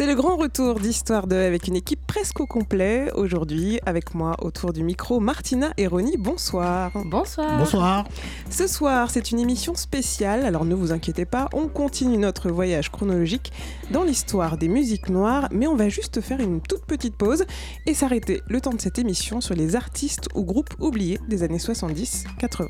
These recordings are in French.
C'est le grand retour d'Histoire 2 avec une équipe presque au complet. Aujourd'hui, avec moi autour du micro, Martina et Ronnie. Bonsoir. Bonsoir. Bonsoir. Ce soir, c'est une émission spéciale, alors ne vous inquiétez pas, on continue notre voyage chronologique dans l'histoire des musiques noires, mais on va juste faire une toute petite pause et s'arrêter le temps de cette émission sur les artistes ou groupes oubliés des années 70-80.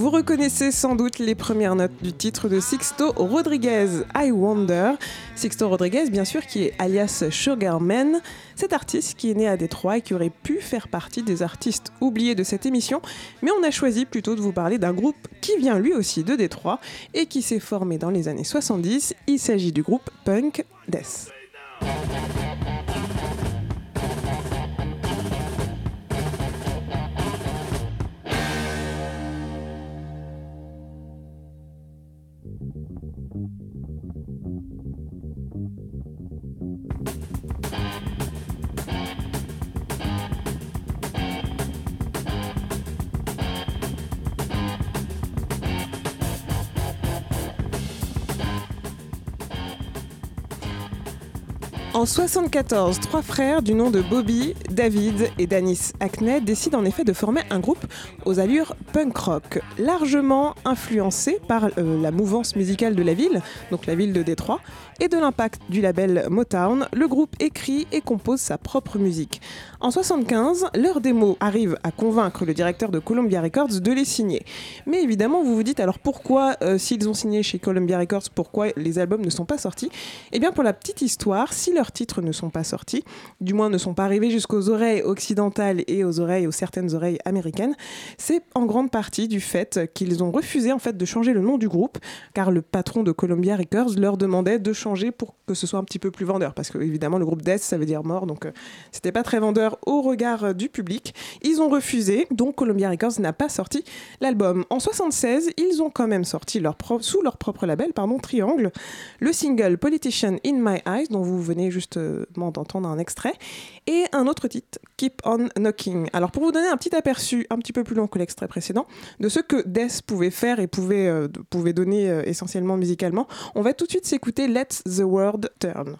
Vous reconnaissez sans doute les premières notes du titre de Sixto Rodriguez, I Wonder. Sixto Rodriguez, bien sûr, qui est alias Sugarman, cet artiste qui est né à Détroit et qui aurait pu faire partie des artistes oubliés de cette émission, mais on a choisi plutôt de vous parler d'un groupe qui vient lui aussi de Détroit et qui s'est formé dans les années 70. Il s'agit du groupe Punk Death. En 74, trois frères du nom de Bobby, David et Danis Hackney décident en effet de former un groupe aux allures punk rock, largement influencé par euh, la mouvance musicale de la ville, donc la ville de Détroit, et de l'impact du label Motown. Le groupe écrit et compose sa propre musique. En 75, leur démo arrive à convaincre le directeur de Columbia Records de les signer. Mais évidemment, vous vous dites alors pourquoi, euh, s'ils ont signé chez Columbia Records, pourquoi les albums ne sont pas sortis? Eh bien, pour la petite histoire, si leurs titres ne sont pas sortis, du moins ne sont pas arrivés jusqu'aux oreilles occidentales et aux oreilles, aux certaines oreilles américaines, c'est en grande partie du fait qu'ils ont refusé en fait de changer le nom du groupe, car le patron de Columbia Records leur demandait de changer pour que ce soit un petit peu plus vendeur, parce que évidemment le groupe Death ça veut dire mort, donc euh, c'était pas très vendeur au regard euh, du public. Ils ont refusé, donc Columbia Records n'a pas sorti l'album. En 76, ils ont quand même sorti leur pro- sous leur propre label, pardon, Triangle, le single Politician in My Eyes, dont vous venez justement d'entendre un extrait, et un autre titre, Keep on Knocking. Alors pour vous donner un petit aperçu, un petit peu plus long que l'extrait précédent, de ce que Death pouvait faire et pouvait, euh, donner euh, essentiellement musicalement, on va tout de suite s'écouter Let the World Turn.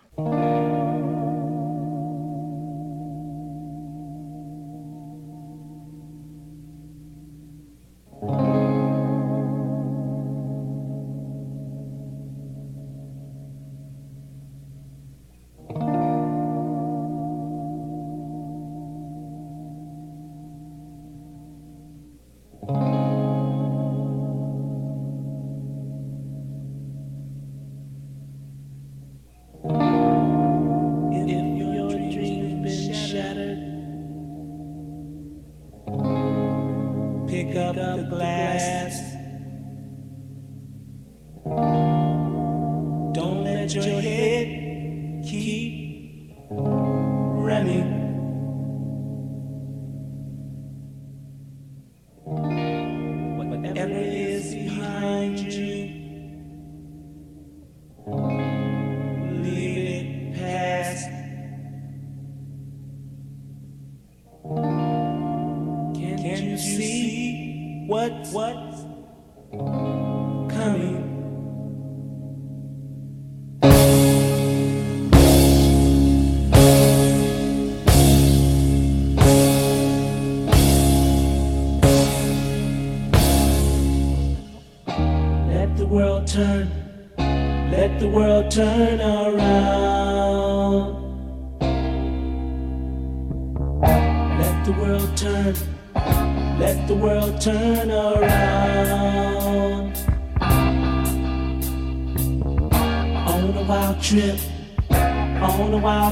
Mm-hmm.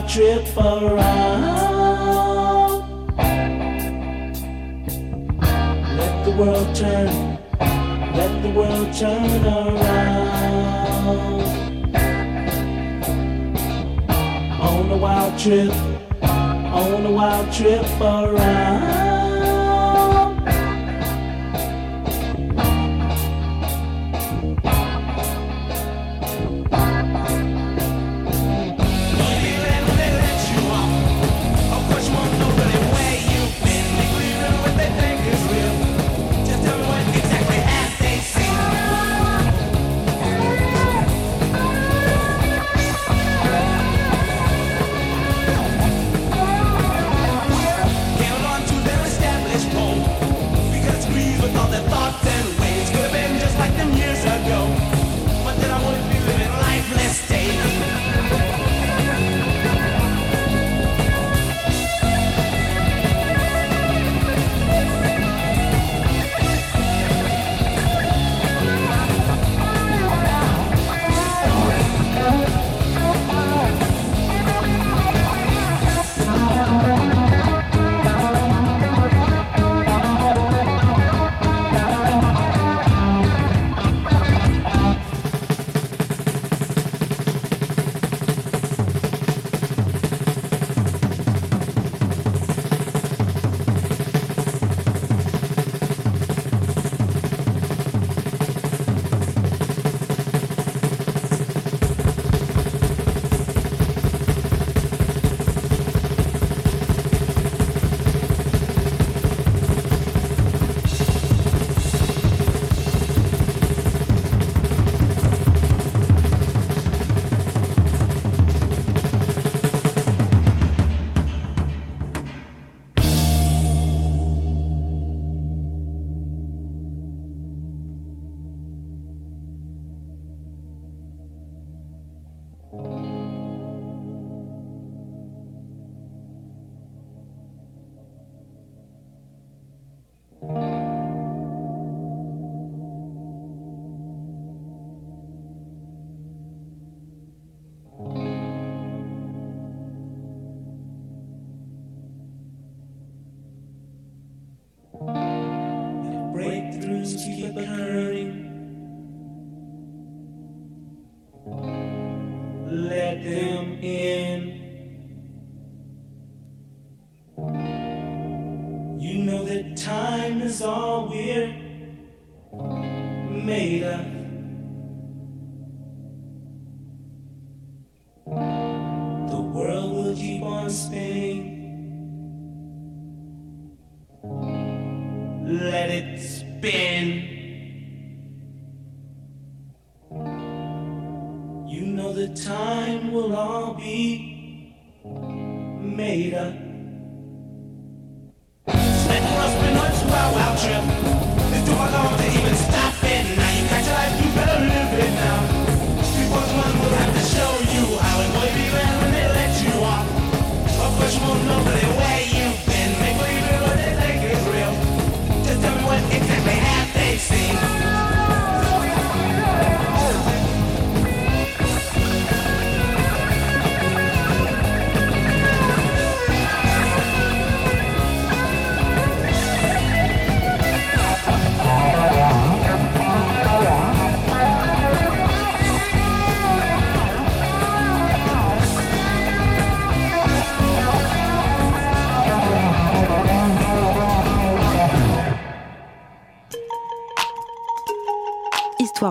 trip for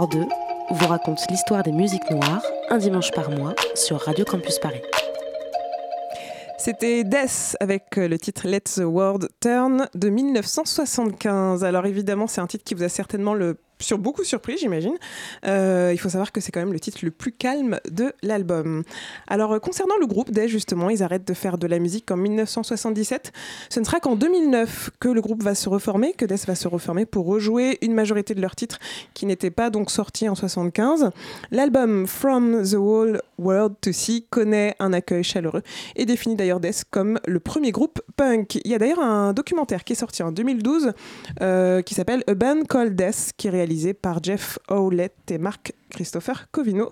Histoire 2 vous raconte l'histoire des musiques noires un dimanche par mois sur Radio Campus Paris. C'était Death avec le titre Let the World Turn de 1975. Alors évidemment, c'est un titre qui vous a certainement le sur beaucoup surpris, j'imagine. Euh, il faut savoir que c'est quand même le titre le plus calme de l'album. Alors, euh, concernant le groupe Death, justement, ils arrêtent de faire de la musique en 1977. Ce ne sera qu'en 2009 que le groupe va se reformer, que Death va se reformer pour rejouer une majorité de leurs titres qui n'étaient pas donc sortis en 75. L'album From the Whole World to See connaît un accueil chaleureux et définit d'ailleurs Death comme le premier groupe punk. Il y a d'ailleurs un documentaire qui est sorti en 2012 euh, qui s'appelle A Band Called Death, qui est par Jeff Howlett et Marc Christopher Covino.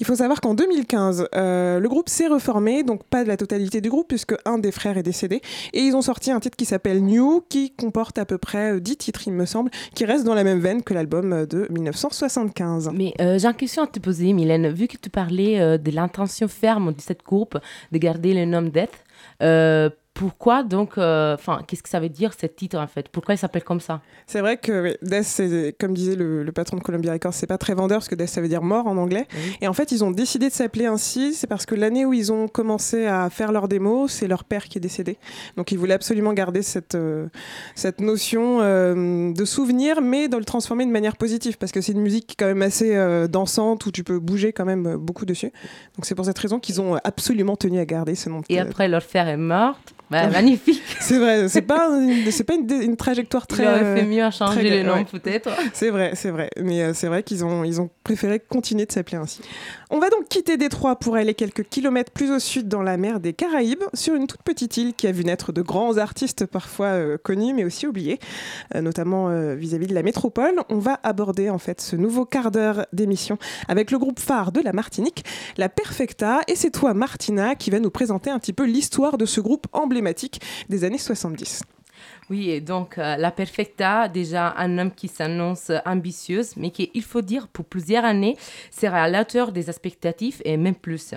Il faut savoir qu'en 2015, euh, le groupe s'est reformé, donc pas de la totalité du groupe, puisque un des frères est décédé. Et ils ont sorti un titre qui s'appelle New, qui comporte à peu près euh, 10 titres, il me semble, qui reste dans la même veine que l'album euh, de 1975. Mais euh, j'ai une question à te poser, Mylène. Vu que tu parlais euh, de l'intention ferme de cette groupe de garder le nom Death, euh, pourquoi donc, euh, enfin, qu'est-ce que ça veut dire ce titre en fait? Pourquoi il s'appelle comme ça? C'est vrai que Death, comme disait le, le patron de Columbia Records, c'est pas très vendeur parce que Death ça veut dire mort en anglais. Oui. Et en fait, ils ont décidé de s'appeler ainsi, c'est parce que l'année où ils ont commencé à faire leur démo, c'est leur père qui est décédé. Donc ils voulaient absolument garder cette, euh, cette notion euh, de souvenir, mais de le transformer de manière positive parce que c'est une musique qui est quand même assez dansante où tu peux bouger quand même beaucoup dessus. Donc c'est pour cette raison qu'ils ont absolument tenu à garder ce nom. Et après, leur frère est mort. Bah, magnifique. C'est vrai, c'est pas, une- c'est pas une, une trajectoire Il très. aurait euh, fait mieux à changer très- le nom ouais. peut-être. C'est vrai, c'est vrai. Mais euh, c'est vrai qu'ils ont, ils ont préféré continuer de s'appeler ainsi. On va donc quitter Détroit pour aller quelques kilomètres plus au sud dans la mer des Caraïbes, sur une toute petite île qui a vu naître de grands artistes parfois euh, connus mais aussi oubliés, euh, notamment euh, vis-à-vis de la métropole. On va aborder en fait ce nouveau quart d'heure d'émission avec le groupe phare de la Martinique, la Perfecta. Et c'est toi, Martina, qui va nous présenter un petit peu l'histoire de ce groupe emblématique des années 70. Oui, donc euh, la Perfecta, déjà un homme qui s'annonce ambitieuse, mais qui, il faut dire, pour plusieurs années, sera à la hauteur des expectatives et même plus.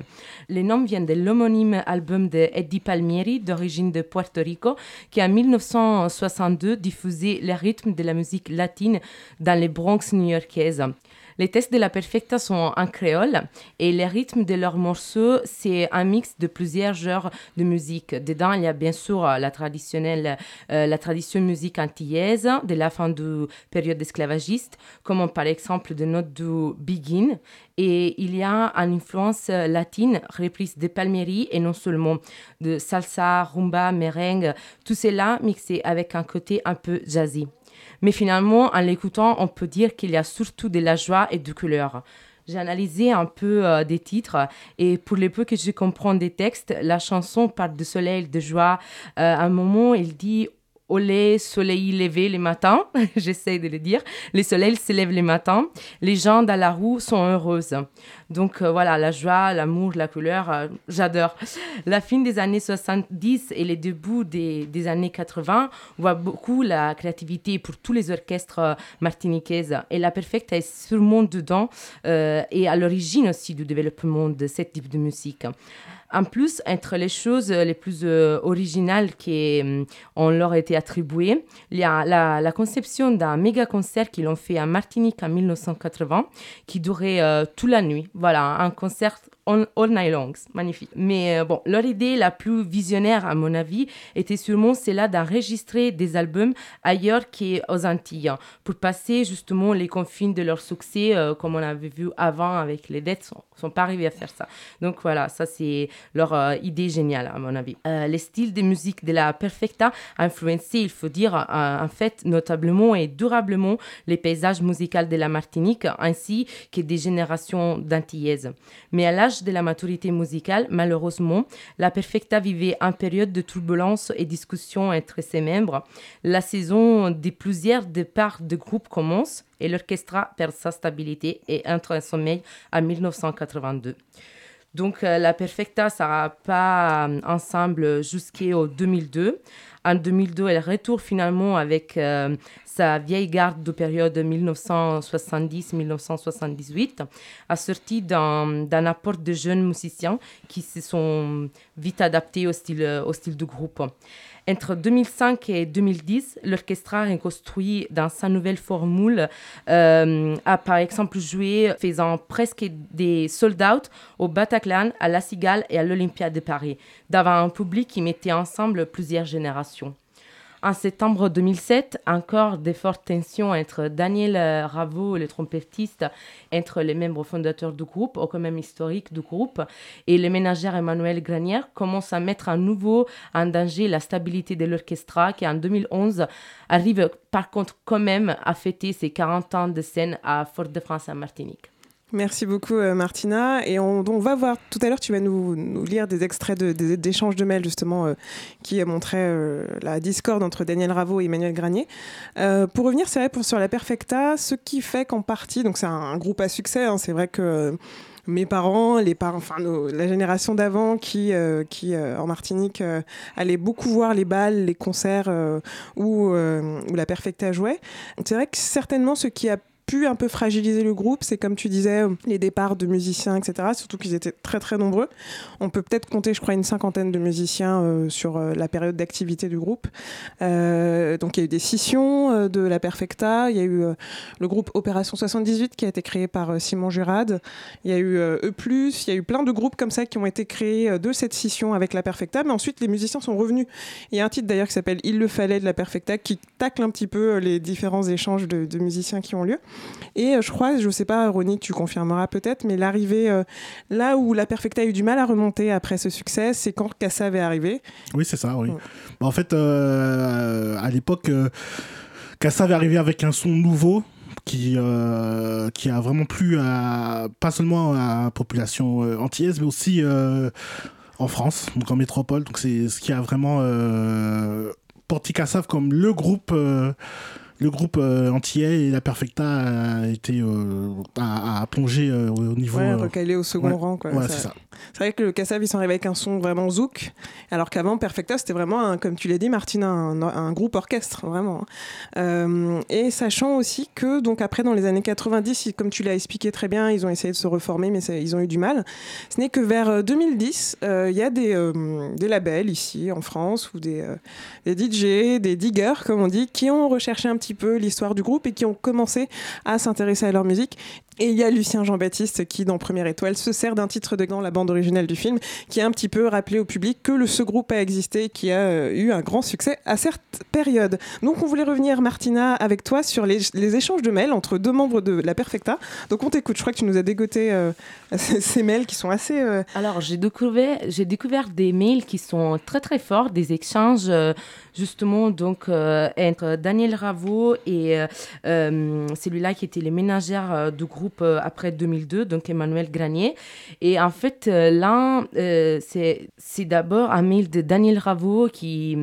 Les noms viennent de l'homonyme album de Eddie Palmieri, d'origine de Puerto Rico, qui en 1962 diffusait les rythmes de la musique latine dans les Bronx new-yorkaises. Les textes de la Perfecta sont en créole et les rythmes de leurs morceaux, c'est un mix de plusieurs genres de musique. Dedans, il y a bien sûr euh, la traditionnelle, euh, la tradition musique antillaise de la fin de période esclavagiste, comme par exemple de notes du Begin. Et il y a une influence euh, latine reprise de Palmieri et non seulement de salsa, rumba, merengue, tout cela mixé avec un côté un peu jazzy. Mais finalement, en l'écoutant, on peut dire qu'il y a surtout de la joie et de couleur. J'ai analysé un peu euh, des titres et pour les peu que je comprends des textes, la chanson parle de soleil, de joie. Euh, à un moment, il dit Olé, soleil levé les matins, j'essaie de le dire. Les soleils se lèvent les matins. Les gens dans la roue sont heureuses. Donc euh, voilà, la joie, l'amour, la couleur, euh, j'adore. La fin des années 70 et les débuts des, des années 80 voit beaucoup la créativité pour tous les orchestres euh, martiniquaises. Et la Perfecta est sûrement dedans et à l'origine aussi du développement de ce type de musique. En plus, entre les choses les plus euh, originales qui euh, ont leur été attribuées, il y a la, conception d'un méga concert qu'ils ont fait à Martinique en 1980, qui durait euh, toute la nuit. Voilà, un concert all, night long, magnifique. Mais euh, bon, leur idée la plus visionnaire, à mon avis, était sûrement celle d'enregistrer des albums ailleurs qu'aux Antilles, pour passer justement les confines de leur succès, euh, comme on avait vu avant avec les dettes, sont, sont pas arrivés à faire ça. Donc voilà, ça c'est leur euh, idée géniale, à mon avis. Euh, les styles de musique de la Perfecta a influencé, il faut dire, euh, en fait, notablement et durablement les paysages musicaux de la Martinique, ainsi que des générations d'Antillaises. Mais à l'âge de la maturité musicale, malheureusement, la Perfecta vivait une période de turbulence et discussion entre ses membres. La saison des plusieurs départs de groupe commence et l'orchestre perd sa stabilité et entre en sommeil en 1982. Donc euh, la Perfecta sera pas euh, ensemble jusqu'en 2002. En 2002, elle retourne finalement avec euh, sa vieille garde de période 1970-1978, assortie d'un apport de jeunes musiciens qui se sont vite adaptés au style du groupe. Entre 2005 et 2010, l'orchestre a reconstruit dans sa nouvelle formule, euh, a par exemple joué faisant presque des sold-out au Bataclan, à La Cigale et à l'Olympia de Paris, devant un public qui mettait ensemble plusieurs générations. En septembre 2007, encore de fortes tensions entre Daniel Ravo, le trompettiste, entre les membres fondateurs du groupe, ou quand même historique du groupe, et le ménagère Emmanuel Granière commencent à mettre à nouveau en danger la stabilité de l'orchestre qui en 2011 arrive par contre quand même à fêter ses 40 ans de scène à Fort-de-France en Martinique. Merci beaucoup euh, Martina. Et on, va voir tout à l'heure, tu vas nous, lire des extraits de- d'échanges de, mails justement euh, qui montraient euh, la discorde entre Daniel Ravo et Emmanuel Granier. Pour revenir, c'est vrai, pour, sur la Perfecta, ce qui fait qu'en partie, donc c'est un, groupe à succès, hein, c'est vrai que mes parents, les parents, enfin la génération d'avant qui, qui en Martinique euh, allait beaucoup voir les balles, les concerts où, où la Perfecta jouait. C'est vrai que certainement ce qui a pu un peu fragiliser le groupe, c'est comme tu disais, les départs de musiciens, etc. Surtout qu'ils étaient très très nombreux. On peut peut-être compter, je crois, une cinquantaine de musiciens euh, sur euh, la période d'activité du groupe. Euh, donc il y a eu des scissions de la Perfecta, il y a eu le groupe Opération 78 qui a été créé par Simon Jurade, il y a eu E+, il y a eu plein de groupes comme ça qui ont été créés de cette scission avec la Perfecta, mais ensuite les musiciens sont revenus. Il y a un titre d'ailleurs qui s'appelle Il le fallait de la Perfecta qui tacle un petit peu les différents échanges de musiciens qui ont lieu. Et euh, je crois, je sais pas, Ronnie, tu confirmeras peut-être, mais l'arrivée euh, là où la Perfecta a eu du mal à remonter après ce succès, c'est quand Kassav est arrivé. Oui, c'est ça, oui. Ouais. Bah, en fait, euh, à l'époque, Kassav est arrivé avec un son nouveau qui, euh, qui a vraiment plu à, pas seulement à la population antillaise, mais aussi euh, en France, donc en métropole. Donc c'est ce qui a vraiment euh, porté Kassav comme le groupe. Euh, le groupe euh, antillais et la Perfecta a été euh, a, a plongé euh, au niveau Ouais, euh, recalé au second ouais. rang. Quoi. c'est ça C'est vrai que le Kassav, ils sont arrivés avec un son vraiment zouk, alors qu'avant, Perfecta, c'était vraiment, un, comme tu l'as dit, Martine, un, un groupe orchestre, vraiment. hein. Euh, et sachant aussi que, donc après, dans les années 90, ils- comme tu l'as expliqué très bien, ils ont essayé de se reformer, mais ça- ils ont eu du mal. Ce n'est que vers euh, 2010, euh, il y a des, euh, des labels ici, en France, ou des, euh, des DJ, des diggers, comme on dit, qui ont recherché un petit peu l'histoire du groupe et qui ont commencé à s'intéresser à leur musique. Et il y a Lucien Jean-Baptiste qui, dans Première Étoile, se sert d'un titre de dans la bande originale du film, qui a un petit peu rappelé au public que le, ce groupe a existé qui a euh, eu un grand succès à cette période. Donc on voulait revenir, Martina, avec toi sur les, échanges de mails entre deux membres de la Perfecta. Donc on t'écoute, je crois que tu nous as dégoté euh, ces, mails qui sont assez... euh, Alors, j'ai découvert, j'ai découvert des mails qui sont très très forts, des échanges justement donc entre Daniel Ravo et celui-là qui était les ménagères du groupe euh, après 2002, donc Emmanuel Granier. Et en fait, euh, là, euh, c'est d'abord un mail de Daniel Ravo qui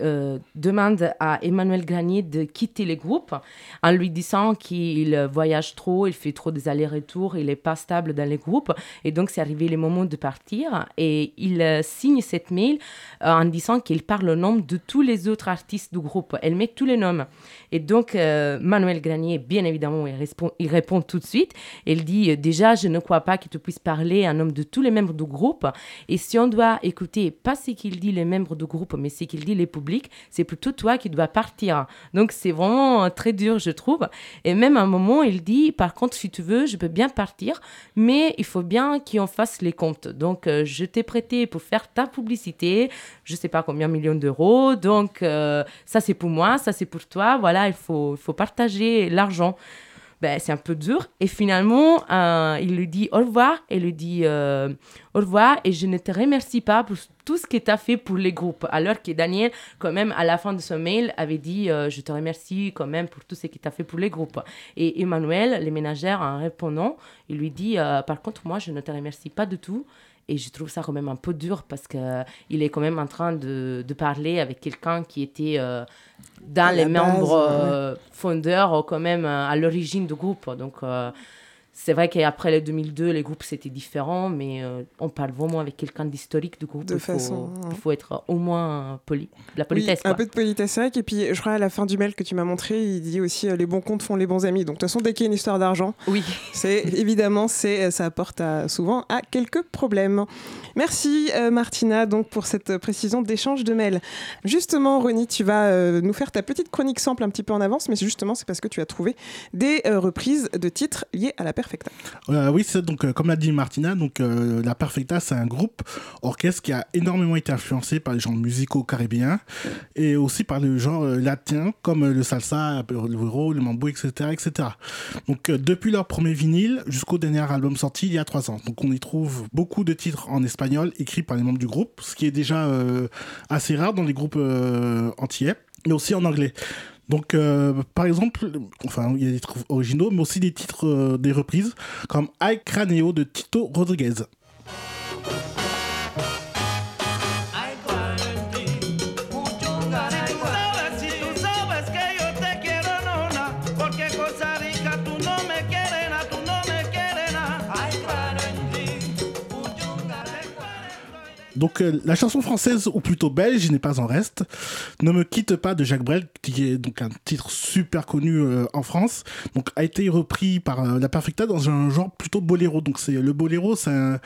euh, demande à Emmanuel Granier de quitter le groupe en lui disant qu'il voyage trop, il fait trop des allers-retours, il n'est pas stable dans les groupes. Et donc, c'est arrivé le moment de partir. Et il signe cette mail en disant qu'il parle au nom de tous les autres artistes du groupe. Elle met tous les noms. Et donc, euh, Manuel Granier, bien évidemment, il il répond tout de suite. Il dit euh, Déjà, je ne crois pas que tu puisses parler en nom de tous les membres du groupe. Et si on doit écouter pas ce qu'il dit les membres du groupe, mais ce qu'il dit les publics, c'est plutôt toi qui dois partir. Donc, c'est vraiment euh, très dur, je trouve. Et même à un moment, il dit Par contre, si tu veux, je peux bien partir, mais il faut bien qu'on fasse les comptes. Donc, euh, je t'ai prêté pour faire ta publicité, je sais pas combien millions d'euros. Donc, ça, c'est pour moi, ça, c'est pour toi. Voilà, il faut, il faut partager l'argent. Ben, c'est un peu dur. Et finalement, euh, il lui dit au revoir. Et lui dit euh, au revoir. Et je ne te remercie pas pour tout ce que tu as fait pour les groupes. Alors que Daniel, quand même, à la fin de son mail, avait dit euh, Je te remercie quand même pour tout ce que tu as fait pour les groupes. Et Emmanuel, les ménagères, en répondant, il lui dit Par contre, moi, je ne te remercie pas du tout. Et je trouve ça quand même un peu dur parce qu'il est quand même en train de, de parler avec quelqu'un qui était euh, dans les base, membres euh, fondeurs, euh, quand même à l'origine du groupe. Donc, c'est vrai qu'après le 2002, les groupes c'était différent, mais euh, on parle vraiment avec quelqu'un d'historique du groupe. De il, faut, façon, il ouais. faut être au moins poli. La Oui, politesse. un quoi. peu de politesse, c'est vrai. Et puis, je crois à la fin du mail que tu m'as montré, il dit aussi euh, les bons comptes font les bons amis. Donc, de toute façon, dès qu'il y a une histoire d'argent, Oui. c'est évidemment, c'est ça apporte à- souvent à quelques problèmes. Merci euh, Martina donc pour cette euh, précision d'échange de mails. Justement, Ronnie, tu vas euh, nous faire ta petite chronique sample un petit peu en avance, mais justement c'est parce que tu as trouvé des euh, reprises de titres liés à la Euh, oui, c'est donc euh, comme l'a dit Martina, donc euh, la Perfecta, c'est un groupe orchestre qui a énormément été influencé par les genres musicaux caribéens et aussi par le genre latin comme le salsa, le güiro, le mambo, etc., etc. Donc depuis leur premier vinyle jusqu'au dernier album sorti il y a trois ans. Donc on y trouve beaucoup de titres en espagnol écrits par les membres du groupe, ce qui est déjà assez rare dans les groupes antillais, mais aussi en anglais. Donc, euh, par exemple, enfin, il y a des titres originaux, mais aussi des titres, euh, des reprises, comme Ay Craneo de Tito Rodriguez. Donc, euh, la chanson française, ou plutôt belge, n'est pas en reste. Ne me quitte pas de Jacques Brel, qui est donc un titre super connu euh, en France, donc a été repris par euh, la Perfecta dans un genre plutôt boléro. Donc, c'est le boléro, c'est un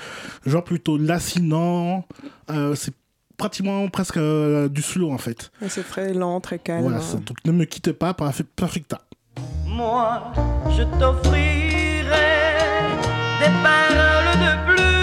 genre plutôt lancinant. euh, c'est pratiquement presque euh, du slow en fait. C'est très lent, très calme. Voilà, c'est- donc ne me quitte pas par Perfecta. Moi, je t'offrirai des paroles de pluie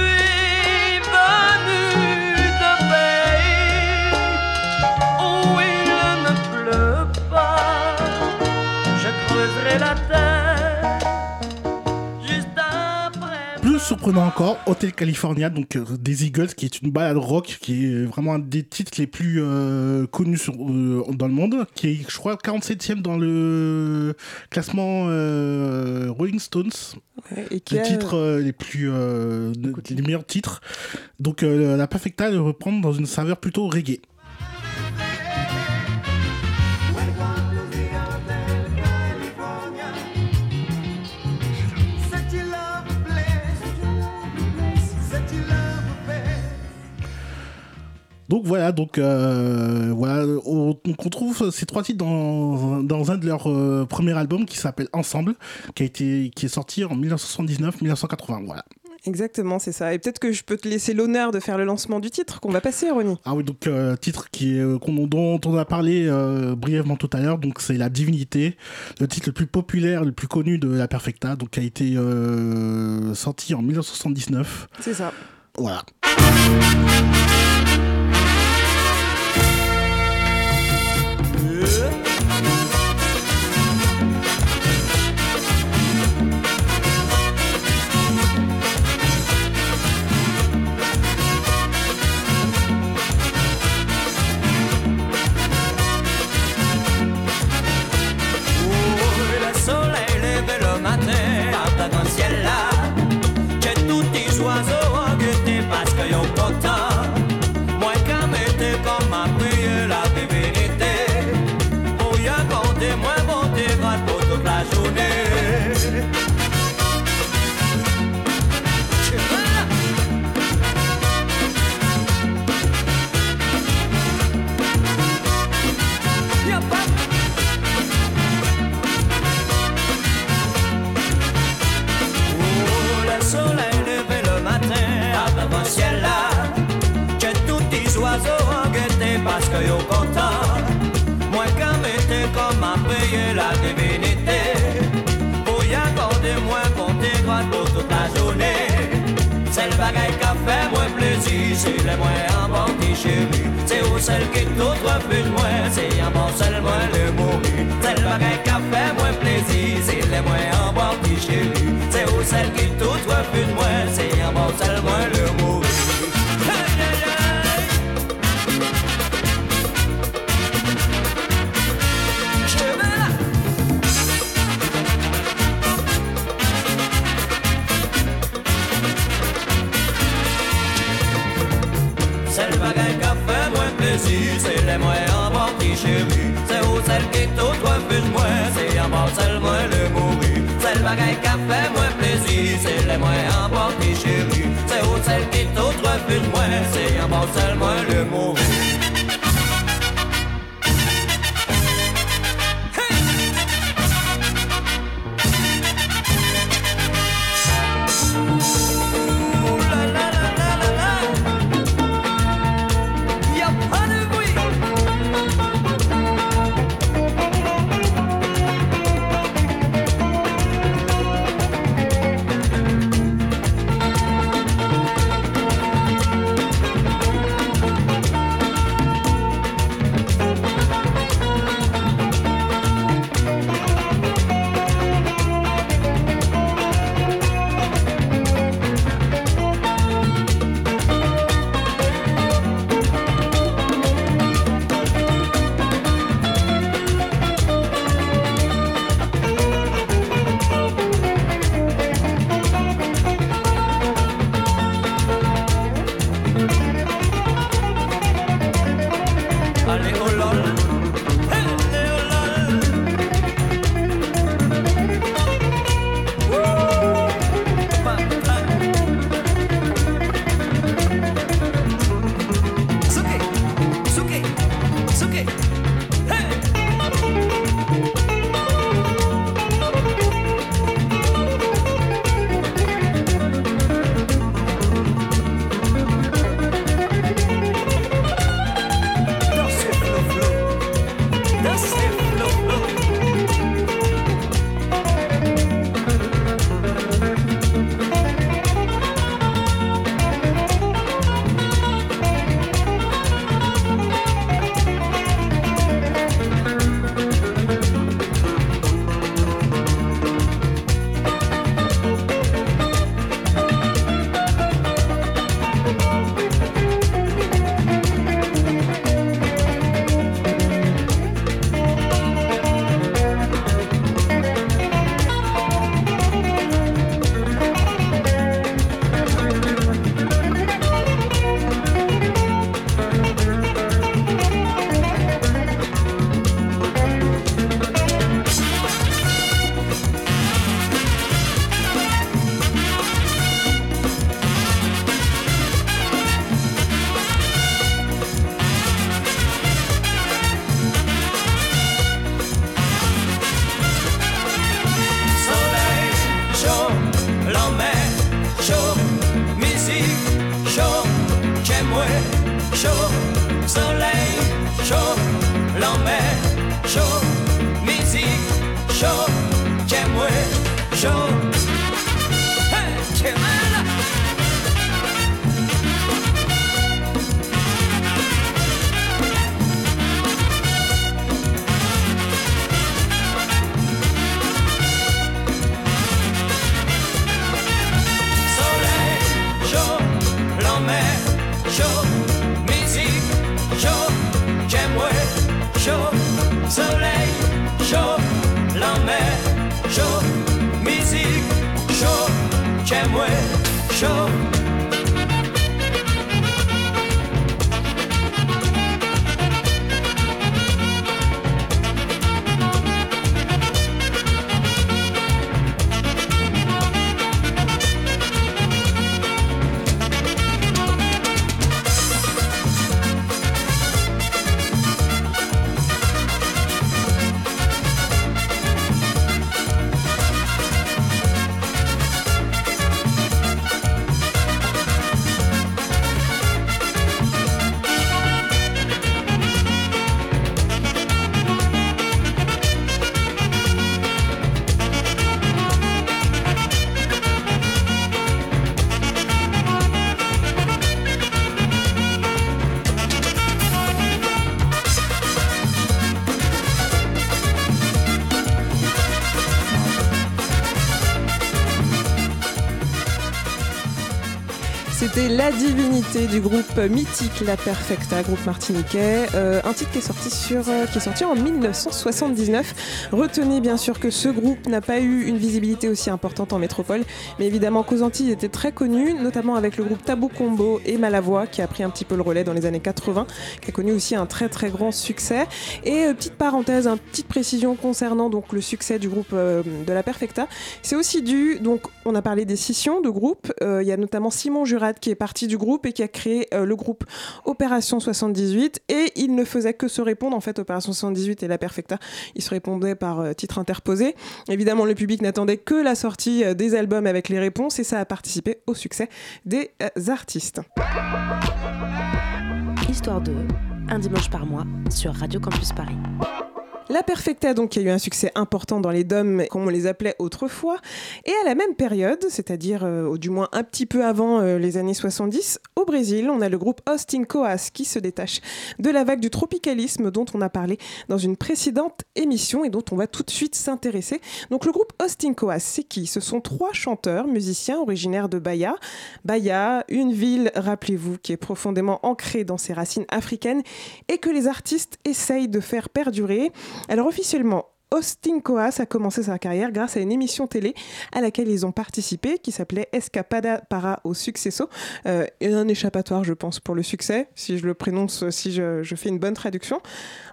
surprenant encore, Hotel California, donc euh, des Eagles, qui est une balade rock, qui est vraiment un des titres les plus euh, connus sur, euh, dans le monde, qui est, je crois, 47e dans le classement Rolling Stones, Ouais, et qui les a- titres les plus, les meilleurs titres. Donc la Perfecta le reprend dans une saveur plutôt reggae. Donc voilà, donc euh, voilà, on, trouve ces trois titres dans, dans un de leurs euh, premiers albums qui s'appelle Ensemble, qui a été qui est sorti en 1979-1980. Voilà. Exactement, c'est ça. Et peut-être que je peux te laisser l'honneur de faire le lancement du titre qu'on va passer, Ronnie. Ah oui, donc euh, titre qui euh, dont on a parlé euh, brièvement tout à l'heure, donc c'est La Divinité, le titre le plus populaire, le plus connu de la Perfecta, donc qui a été sorti en 1979. C'est ça. Voilà. Qu'ils sont contents Moi comme à payer la divinité. Pour y accorder pour toute la journée C'est le bagaille qui fait moins plaisir C'est le moins petit chéri C'est où celle qui tout refuse moins C'est en bon seul le mourir C'est le bagaille qui fait moins plaisir C'est le moins petit chéri C'est où celle qui tout refuse moins C'est en bon seul moins le mourir celle qui tout refuse moins C'est en bon seul moins le mourir C'est le bagaille qui a fait moins plaisir C'est les moins en bon petit chéri C'est où celle qui tout refuse moins C'est en bon seul moins le mourir La Divinité du groupe mythique La Perfecta, groupe martiniquais. Euh, un titre qui est, sorti sur, euh, qui est sorti en 1979. Retenez bien sûr que ce groupe n'a pas eu une visibilité aussi importante en métropole, mais évidemment qu'aux Antilles était très connu, notamment avec le groupe Tabou Combo et Malavoie qui a pris un petit peu le relais dans les années 80, qui a connu aussi un très très grand succès. Et euh, petite parenthèse, une petite précision concernant donc le succès du groupe de La Perfecta, c'est aussi dû, donc on a parlé des scissions de groupe, Euh, il y a notamment Simon Jurat qui est parti du groupe et qui a créé euh, le groupe Opération 78 et il ne faisait que se répondre en fait Opération 78 et La Perfecta, ils se répondaient par euh, titre interposé. Évidemment le public n'attendait que la sortie des albums avec les réponses et ça a participé au succès des artistes. Histoire 2, un dimanche par mois sur Radio Campus Paris. La Perfecta, donc, qui a eu un succès important dans les DOM, comme on les appelait autrefois. Et à la même période, c'est-à-dire euh, du moins un petit peu avant euh, les années 70, au Brésil, on a le groupe Austin Coas qui se détache de la vague du tropicalisme dont on a parlé dans une précédente émission et dont on va tout de suite s'intéresser. Donc le groupe Austin Coas, c'est qui? Ce sont trois chanteurs, musiciens originaires de Bahia. Bahia, une ville, rappelez-vous, qui est profondément ancrée dans ses racines africaines et que les artistes essayent de faire perdurer. Alors officiellement, Austin Coas a commencé sa carrière grâce à une émission télé à laquelle ils ont participé qui s'appelait Escapada para o Sucesso. Euh, un échappatoire, je pense, pour le succès, si je le prononce, si je fais une bonne traduction.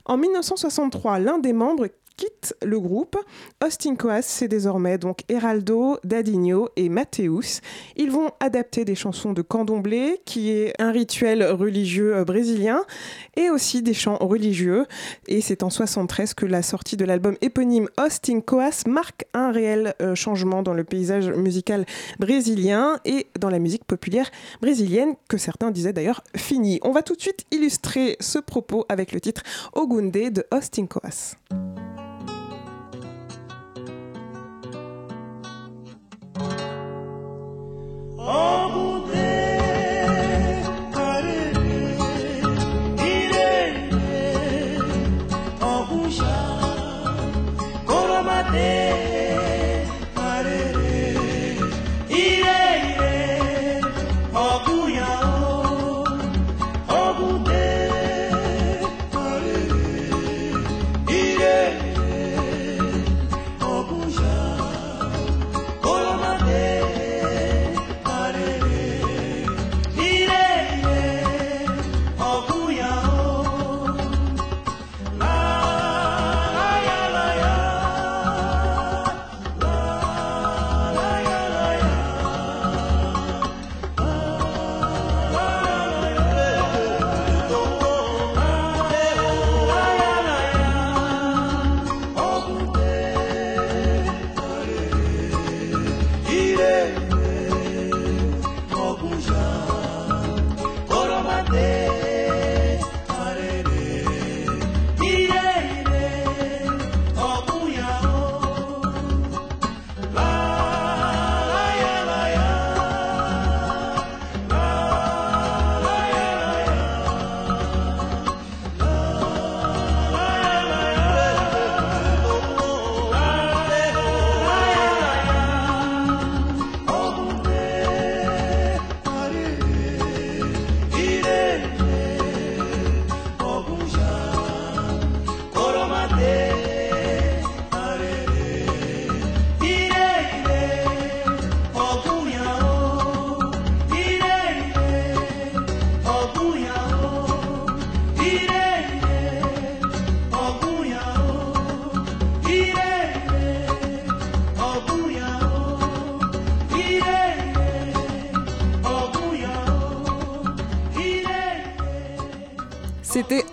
En 1963, l'un des membres quitte le groupe. Austin Coas, c'est désormais donc Heraldo, Dadinho et Mateus. Ils vont adapter des chansons de candomblé, qui est un rituel religieux euh, brésilien, et aussi des chants religieux. Et c'est en 73 que la sortie de l'album éponyme Austin Coas marque un réel euh, changement dans le paysage musical brésilien et dans la musique populaire brésilienne, que certains disaient d'ailleurs fini. On va tout de suite illustrer ce propos avec le titre Ogunde de Austin Coas. C'était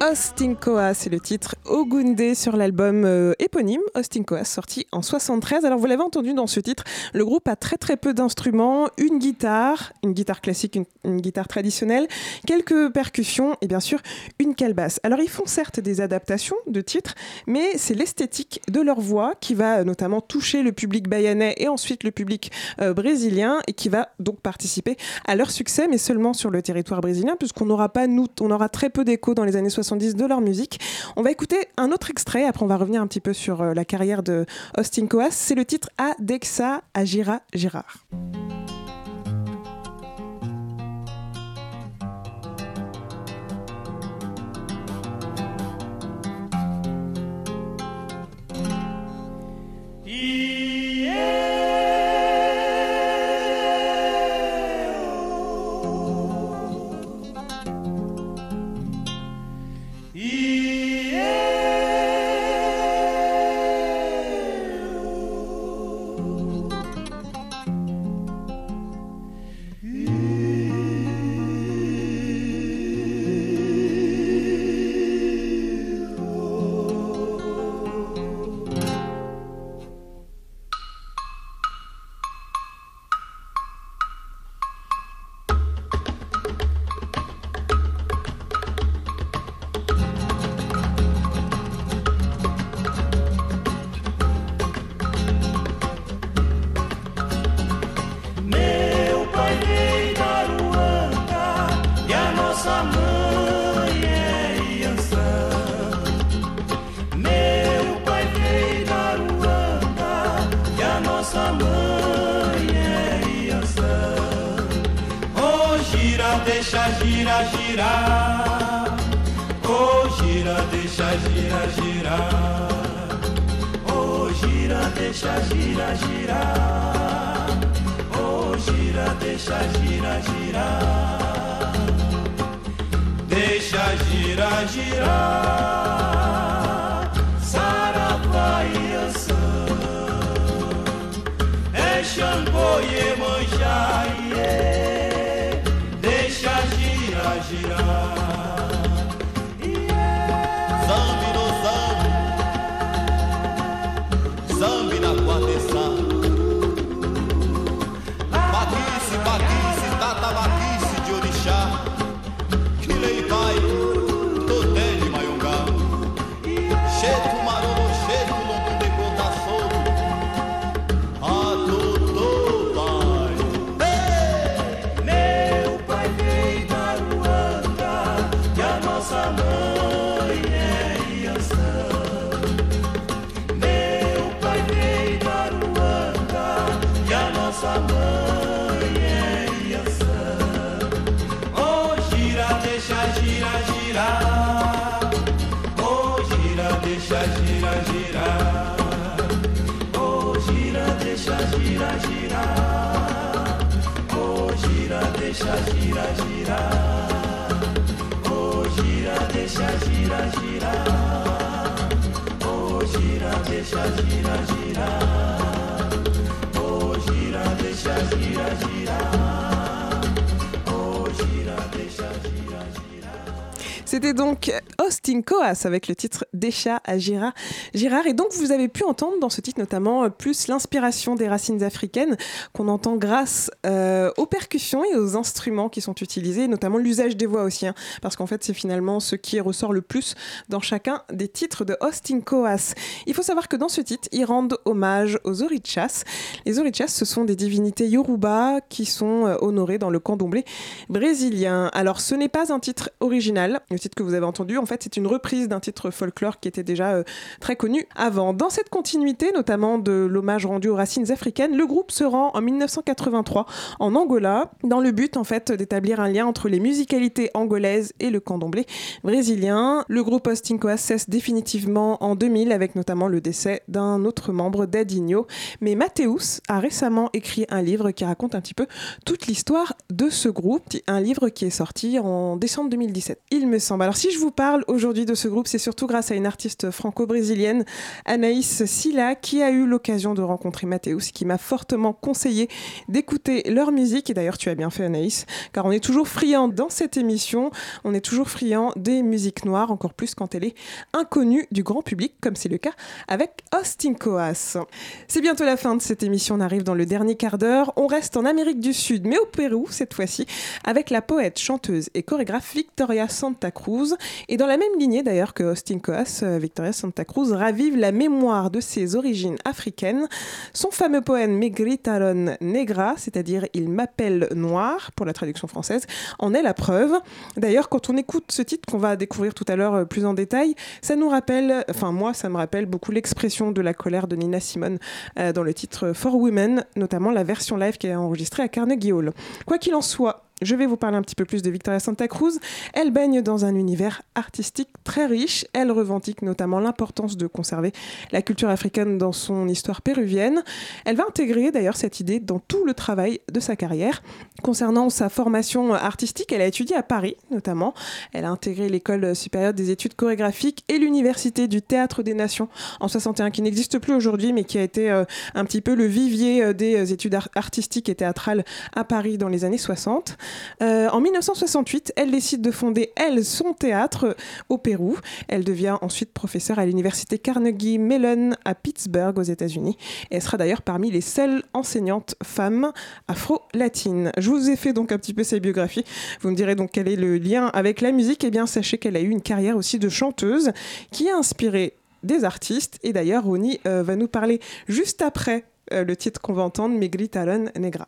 Austin Coas, c'est le titre Sur l'album euh, éponyme Austin Coas, sorti en 73. Alors vous l'avez entendu dans ce titre, le groupe a très très peu d'instruments, une guitare, une guitare classique, une, une guitare traditionnelle, quelques percussions et bien sûr une calebasse. Alors ils font certes des adaptations de titres, mais c'est l'esthétique de leur voix qui va notamment toucher le public bayanais et ensuite le public euh, brésilien et qui va donc participer à leur succès, mais seulement sur le territoire brésilien, puisqu'on n'aura pas nous, on aura très peu d'écho dans les années 70 de leur musique. On va écouter un autre extrait, après on va revenir un petit peu sur euh, la carrière de Austin Coas. C'est le titre Adexa Agira Gérard. Xangô e Emanjá, iê. Deixa gira, girar. C'était donc Austin Coas avec le titre Décha à Girard. Girard. Et donc, vous avez pu entendre dans ce titre notamment euh, plus l'inspiration des racines africaines qu'on entend grâce euh, aux percussions et aux instruments qui sont utilisés, notamment l'usage des voix aussi, hein, parce qu'en fait, c'est finalement ce qui ressort le plus dans chacun des titres de Austin Coas. Il faut savoir que dans ce titre, ils rendent hommage aux Orichas. Les Orichas, ce sont des divinités Yoruba qui sont euh, honorées dans le candomblé brésilien. Alors, ce n'est pas un titre original. Le titre que vous avez entendu, en fait, c'est une reprise d'un titre folklore qui était déjà euh, très connu avant. Dans cette continuité, notamment de l'hommage rendu aux racines africaines, le groupe se rend en 1983 en Angola, dans le but, en fait, d'établir un lien entre les musicalités angolaises et le candomblé brésilien. Le groupe Austin Coas cesse définitivement en 2000 avec notamment le décès d'un autre membre d'Adinho. Mais Mathéus a récemment écrit un livre qui raconte un petit peu toute l'histoire de ce groupe, un livre qui est sorti en décembre 2017. Il me semble. Alors si je vous parle aujourd'hui de ce groupe, c'est surtout grâce à artiste franco-brésilienne, Anaïs Silla, qui a eu l'occasion de rencontrer Mathéus, qui m'a fortement conseillé d'écouter leur musique. Et d'ailleurs, tu as bien fait Anaïs, car on est toujours friand dans cette émission, on est toujours friand des musiques noires, encore plus quand elle est inconnue du grand public, comme c'est le cas avec Austin Coas. C'est bientôt la fin de cette émission, on arrive dans le dernier quart d'heure. On reste en Amérique du Sud, mais au Pérou cette fois-ci, avec la poète, chanteuse et chorégraphe Victoria Santa Cruz. Et dans la même lignée d'ailleurs que Austin Coas, euh, Victoria Santa Cruz ravive la mémoire de ses origines africaines. Son fameux poème Me gritaron negra, c'est-à-dire Il m'appelle noir, pour la traduction française, en est la preuve. D'ailleurs, quand on écoute ce titre qu'on va découvrir tout à l'heure euh, plus en détail, ça nous rappelle, enfin moi, ça me rappelle beaucoup l'expression de la colère de Nina Simone euh, dans le titre For Women, notamment la version live qui est enregistrée à Carnegie Hall. Quoi qu'il en soit, je vais vous parler un petit peu plus de Victoria Santa Cruz. Elle baigne dans un univers artistique très riche. Elle revendique notamment l'importance de conserver la culture africaine dans son histoire péruvienne. Elle va intégrer d'ailleurs cette idée dans tout le travail de sa carrière. Concernant sa formation artistique, elle a étudié à Paris notamment. Elle a intégré l'école supérieure des études chorégraphiques et l'université du théâtre des nations en 61 qui n'existe plus aujourd'hui mais qui a été euh, un petit peu le vivier euh, des études ar- artistiques et théâtrales à Paris dans les années 60. Euh, en 1968, elle décide de fonder, elle, son théâtre au Pérou. Elle devient ensuite professeure à l'université Carnegie Mellon à Pittsburgh, aux États-Unis. Et elle sera d'ailleurs parmi les seules enseignantes femmes afro-latines. Je vous ai fait donc un petit peu sa biographie. Vous me direz donc quel est le lien avec la musique. Eh bien, sachez qu'elle a eu une carrière aussi de chanteuse qui a inspiré des artistes. Et d'ailleurs, Ronnie euh, va nous parler juste après euh, le titre qu'on va entendre, Me gritaron negra.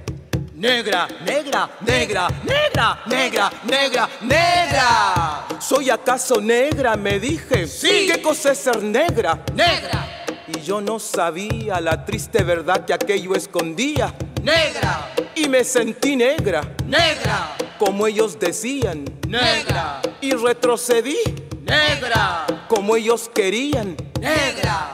Negra, negra, negra, negra, negra, negra, negra. ¿Soy acaso negra? Me dije. Sí. ¿Qué cosa es ser negra? Negra. Y yo no sabía la triste verdad que aquello escondía. Negra. Y me sentí negra. Negra. Como ellos decían. Negra. Y retrocedí. Negra. Como ellos querían. Negra.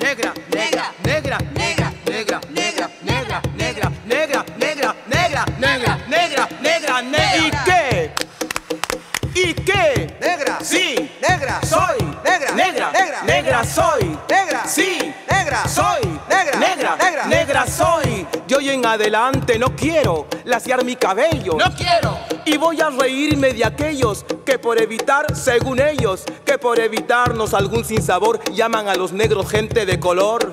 Negra, negra, negra, negra, negra, negra, negra, negra, negra, negra, negra, negra, negra, negra, negra. ¿Y qué? ¿Y qué? Negra. Sí. Negra. Soy. Negra. Negra. Negra. Negra soy. Adelante no quiero laciar mi cabello. No quiero. Y voy a reírme de aquellos que por evitar, según ellos, que por evitarnos algún sinsabor llaman a los negros gente de color.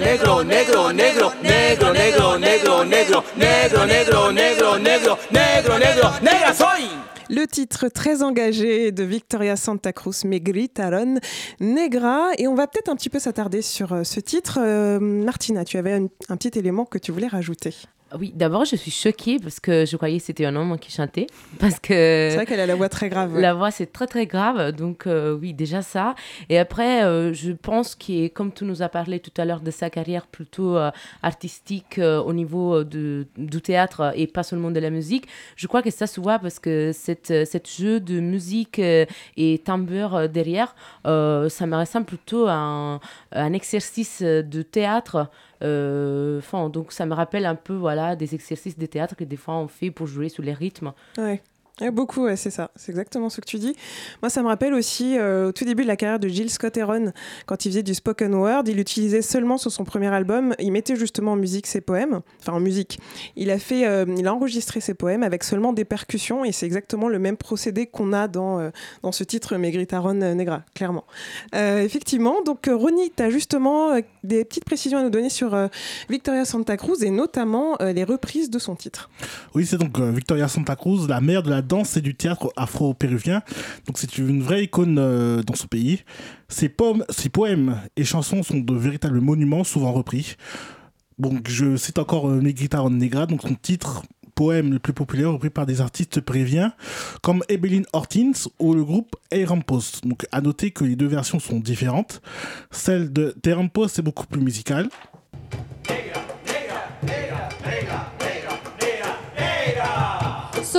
negro, negro, negro, negro, negro, negro, negro, negro, negro, negro, negro, negro, negro. Le titre très engagé de Victoria Santa Cruz, Megri Taron Negra. Et on va peut-être un petit peu s'attarder sur euh, ce titre. Euh, Martina, tu avais un petit élément que tu voulais rajouter. Oui, d'abord, je suis choquée parce que je croyais que c'était un homme qui chantait. Parce que. C'est vrai qu'elle a la voix très grave. ouais. La voix, c'est très, très grave. Donc, euh, oui, déjà ça. Et après, euh, je pense que, comme tu nous as parlé tout à l'heure de sa carrière plutôt euh, artistique au niveau de, du théâtre et pas seulement de la musique, je crois que ça se voit parce que cette, cette jeu de musique et tambour euh, derrière, ça me ressemble plutôt à un, un exercice de théâtre. Euh, Enfin, donc ça me rappelle un peu voilà des exercices de théâtre que des fois on fait pour jouer sur les rythmes. Beaucoup, c'est ça. C'est exactement ce que tu dis. Moi, ça me rappelle aussi euh, au tout début de la carrière de Jill Scott Heron, quand il faisait du spoken word, il utilisait seulement sur son premier album, il mettait justement en musique ses poèmes, enfin en musique. Il a fait, euh, il a enregistré ses poèmes avec seulement des percussions et c'est exactement le même procédé qu'on a dans euh, dans ce titre Megritaron Negra, clairement. Effectivement, donc Ronnie, tu as justement des petites précisions à nous donner sur Victoria Santa Cruz et notamment les reprises de son titre. Oui, c'est donc Victoria Santa Cruz, la mère de la danse et du théâtre afro-péruvien. Donc c'est une vraie icône euh, dans son pays. Ses, poèmes, et chansons sont de véritables monuments, souvent repris. Donc je cite encore euh, Negrita Negra, donc son titre poème le plus populaire repris par des artistes péruviens comme Ebeline Ortins ou le groupe Eirampos. Donc à noter que les deux versions sont différentes. Celle de Terampos est beaucoup plus musicale.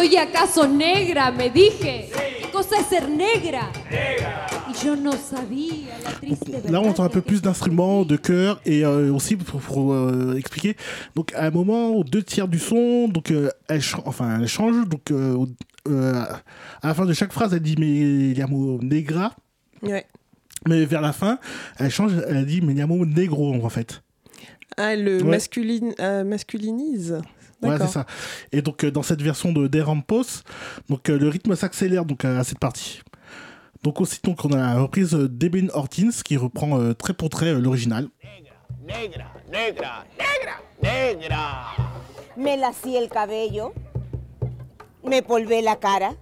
¿Soy acaso negra? Me dije. ¿Qué cosa es ser negra? Y yo no sabía la triste verdad. Là, on entend un peu de plus d'instruments, de chœurs et euh, aussi pour, pour, euh, expliquer. Donc, à un moment, aux deux tiers du son, donc euh, elle, ch- enfin, elle change. Donc, euh, euh, à la fin de chaque phrase, elle dit mais llamo negra. Ouais. Mais vers la fin, elle change. Elle dit mais llamo negro en fait. Ah, le Ouais. masculine, euh, masculinise. Ouais, c'est ça. Et donc, euh, dans cette version de Derampos, donc euh, le rythme s'accélère donc à cette partie. Donc aussi, donc on a la reprise d'Eben Ortins qui reprend euh, trait pour trait euh, l'original. negra, negra, negra, negra. Me lací el cabello, me polvé la cara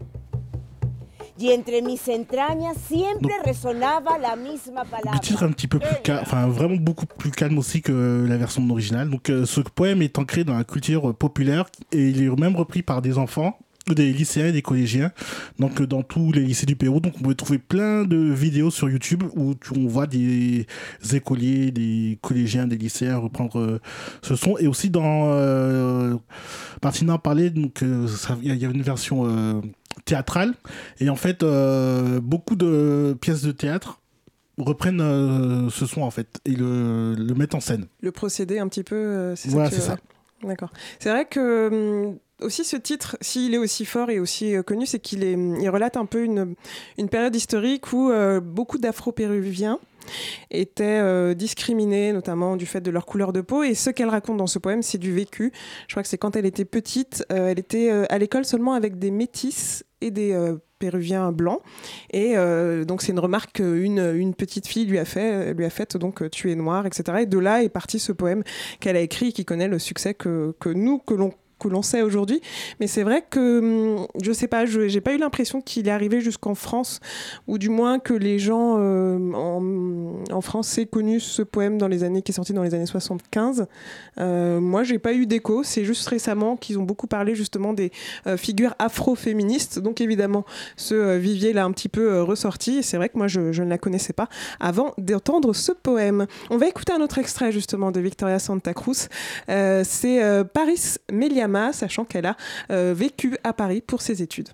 y entre mis entrañas siempre resonaba la misma palabra. Le titre est un petit peu plus calme, enfin vraiment beaucoup plus calme aussi que la version originale. Donc euh, ce poème est ancré dans la culture populaire et il est même repris par des enfants des lycéens et des collégiens donc euh, dans tous les lycées du Pérou donc on peut trouver plein de vidéos sur YouTube où on voit des écoliers des collégiens des lycéens reprendre euh, ce son et aussi dans euh, Martina en parlait donc euh, il y, a- il y a une version euh, théâtrale et en fait euh, beaucoup de pièces de théâtre reprennent euh, ce son en fait et le, le mettent en scène Le procédé un petit peu, euh, c'est Voilà, ça. c'est ça. D'accord. C'est vrai que hum, aussi ce titre, s'il est aussi fort et aussi euh, connu, c'est qu'il est, il relate un peu une, une période historique où beaucoup d'Afro-Péruviens étaient discriminés, notamment du fait de leur couleur de peau. Et ce qu'elle raconte dans ce poème, c'est du vécu. Je crois que c'est quand elle était petite, elle était à l'école seulement avec des métis et des euh, péruviens blancs. Et euh, donc c'est une remarque qu'une une petite fille lui a fait, faite donc euh, tu es noir, etc. Et de là est parti ce poème qu'elle a écrit et qui connaît le succès que, que nous, que l'on que l'on sait aujourd'hui. Mais c'est vrai que, hum, je sais pas, je j'ai pas eu l'impression qu'il est arrivé jusqu'en France, ou du moins que les gens euh, en, France aient connu ce poème dans les années, qui est sorti dans les années 75. Euh, moi, j'ai pas eu d'écho. C'est juste récemment qu'ils ont beaucoup parlé justement des euh, figures afro-féministes. Donc évidemment, ce euh, vivier l'a un petit peu ressorti. C'est vrai que moi, je, ne la connaissais pas avant d'entendre ce poème. On va écouter un autre extrait justement de Victoria Santa Cruz. C'est Paris Sachant qu'elle a euh, vécu à Paris pour ses études.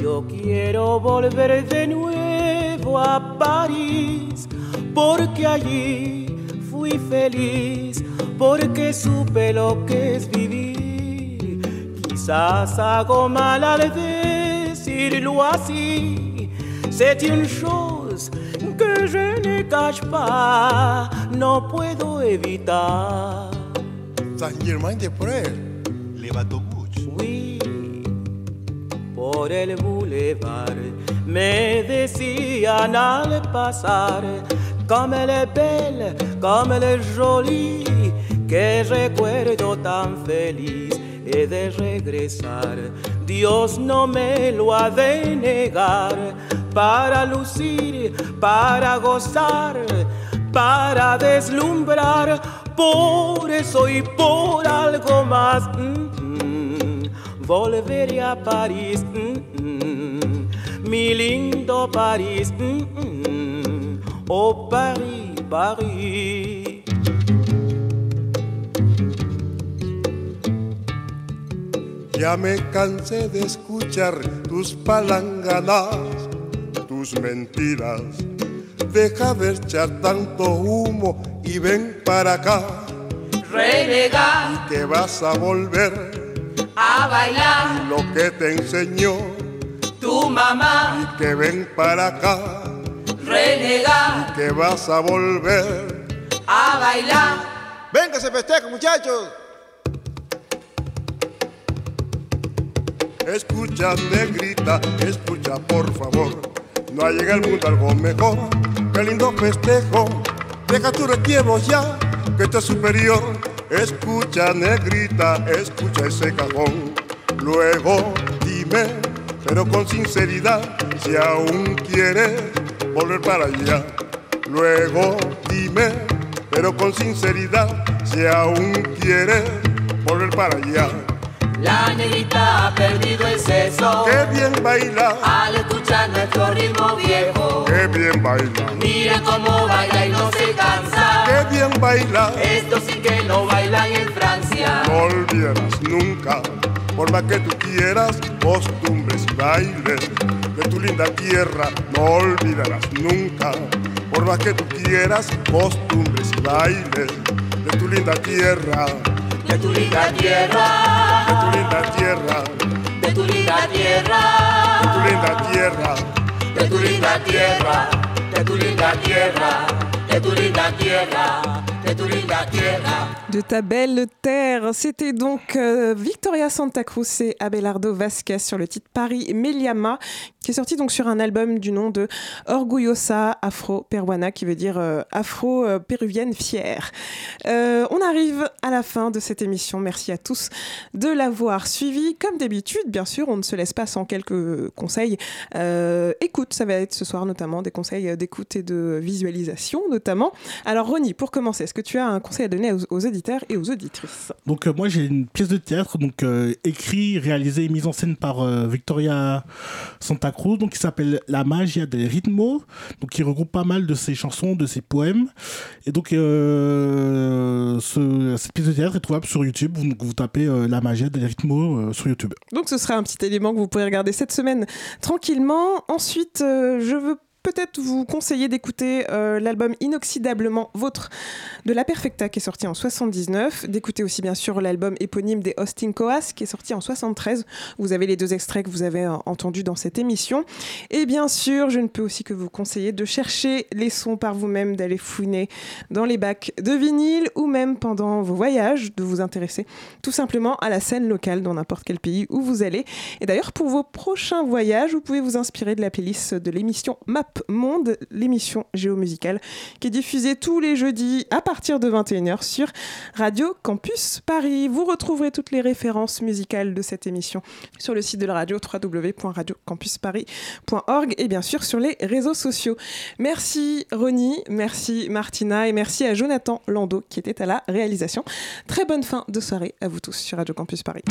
Yo quiero volver de nuevo a París, porque allí fui feliz, porque supe lo que es vivir. Quizás hago mal al decirlo así, c'est une chose que je ne cache pas, no puedo evitar. Saint-Germain-des-Prés, les bateaux Oui, por el boulevard me decían al pasar, comme elle est belle, comme elle est jolie, que recuerdo tan feliz he de regresar. Dios no me lo ha de negar para lucir, para gozar, para deslumbrar. Por eso y por algo más, mm, volveré a París, mi lindo París, oh París, París. Ya me cansé de escuchar tus palanganas, tus mentiras. Deja de echar tanto humo y ven para acá. Renegar, Que vas a volver a bailar, lo que te enseñó. tu mamá, Que ven para acá. renegar, Que vas a volver. a bailar. Venga, se festeja, muchachos. Escucha, negrita, escucha por favor. No ha llegado al mundo algo mejor. Qué lindo festejo. Deja tu requiebro ya, que esto es superior. Escucha, negrita, escucha ese cajón. Luego dime, pero con sinceridad, si aún quieres volver para allá. Luego dime, pero con sinceridad, si aún quieres volver para allá. La negrita ha perdido el seso. Qué bien baila, Al escuchar nuestro ritmo viejo. qué bien baila, Mira cómo baila y no se cansa. qué bien baila. Esto sí que no bailan en Francia. No olvidarás nunca, por más que tú quieras, costumbres y bailes de tu linda tierra. No olvidarás nunca, por más que tú quieras, costumbres y bailes de tu linda tierra. De tu linda tierra. De tu linda tierra. De tu linda tierra. De tu linda tierra. De tu linda tierra. De tu linda tierra. De ta belle terre, c'était donc euh, Victoria Santa Cruz et Abelardo Vasquez sur le titre Paris Meliama, qui est sorti donc sur un album du nom de Orgullosa Afro Peruana, qui veut dire euh, Afro euh, fière. On arrive à la fin de cette émission. Merci à tous de l'avoir suivi. Comme d'habitude, bien sûr, on ne se laisse pas sans quelques conseils. Écoute, ça va être ce soir notamment des conseils d'écoute et de visualisation. Alors, Ronnie, pour commencer, est-ce que tu as un conseil à donner aux, aux auditeurs et aux auditrices? Donc euh, moi j'ai une pièce de théâtre donc euh, écrit, réalisée et mise en scène par euh, Victoria Santa Cruz donc qui s'appelle La Magia del Ritmo donc qui regroupe pas mal de ses chansons, de ses poèmes et donc ce- cette pièce de théâtre est trouvable sur YouTube vous, vous tapez La Magia del Ritmo sur YouTube. Donc ce sera un petit élément que vous pourrez regarder cette semaine tranquillement. Ensuite, je veux peut-être vous conseiller d'écouter euh, l'album Inoxydablement Vôtre de La Perfecta qui est sorti en 79, d'écouter aussi bien sûr l'album éponyme des Austin Coas qui est sorti en 73. Vous avez les deux extraits que vous avez euh, entendus dans cette émission. Et bien sûr, je ne peux aussi que vous conseiller de chercher les sons par vous-même, d'aller fouiner dans les bacs de vinyle ou même pendant vos voyages, de vous intéresser tout simplement à la scène locale dans n'importe quel pays où vous allez. Et d'ailleurs, pour vos prochains voyages, vous pouvez vous inspirer de la playlist de l'émission Map Monde, l'émission géomusicale, qui est diffusée tous les jeudis à partir de 21h sur Radio Campus Paris. Vous retrouverez toutes les références musicales de cette émission sur le site de la radio www.radiocampusparis.org et bien sûr sur les réseaux sociaux. Merci Ronnie, merci Martina et merci à Jonathan Lando qui était à la réalisation. Très bonne fin de soirée à vous tous sur Radio Campus Paris.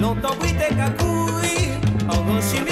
Longtemps brité kakui, en chemise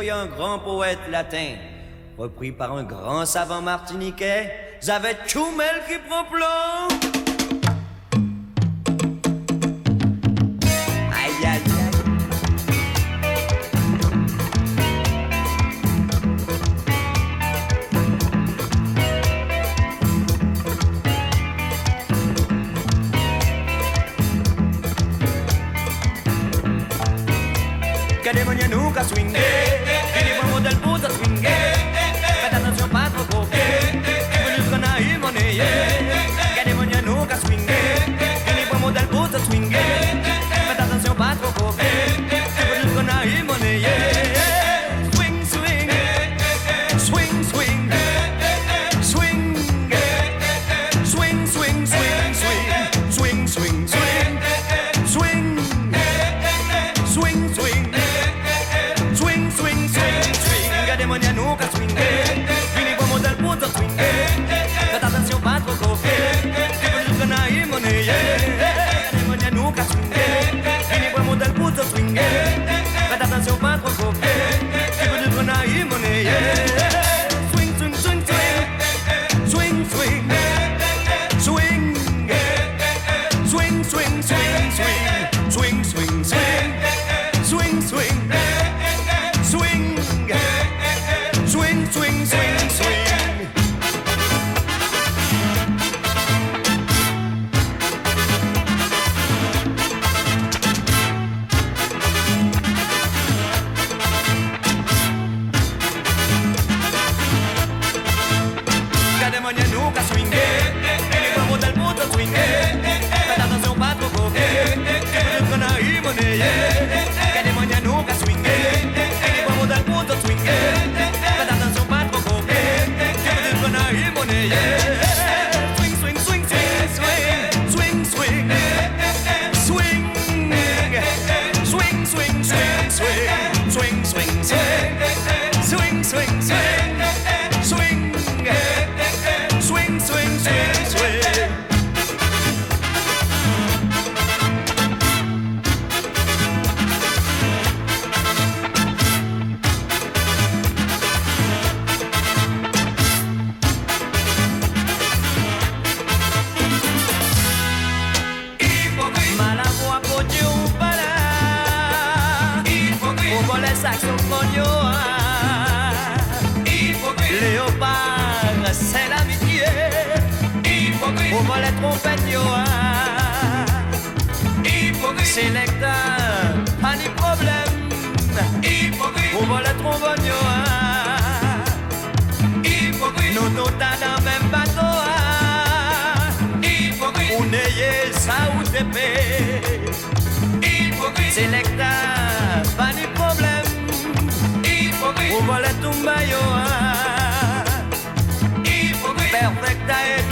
un grand poète latin, repris par un grand savant martiniquais, j'avais Chumel qui prend plomb. swing. Hey. C'est pas de problème. On voit la tumba, yo. Perfecta et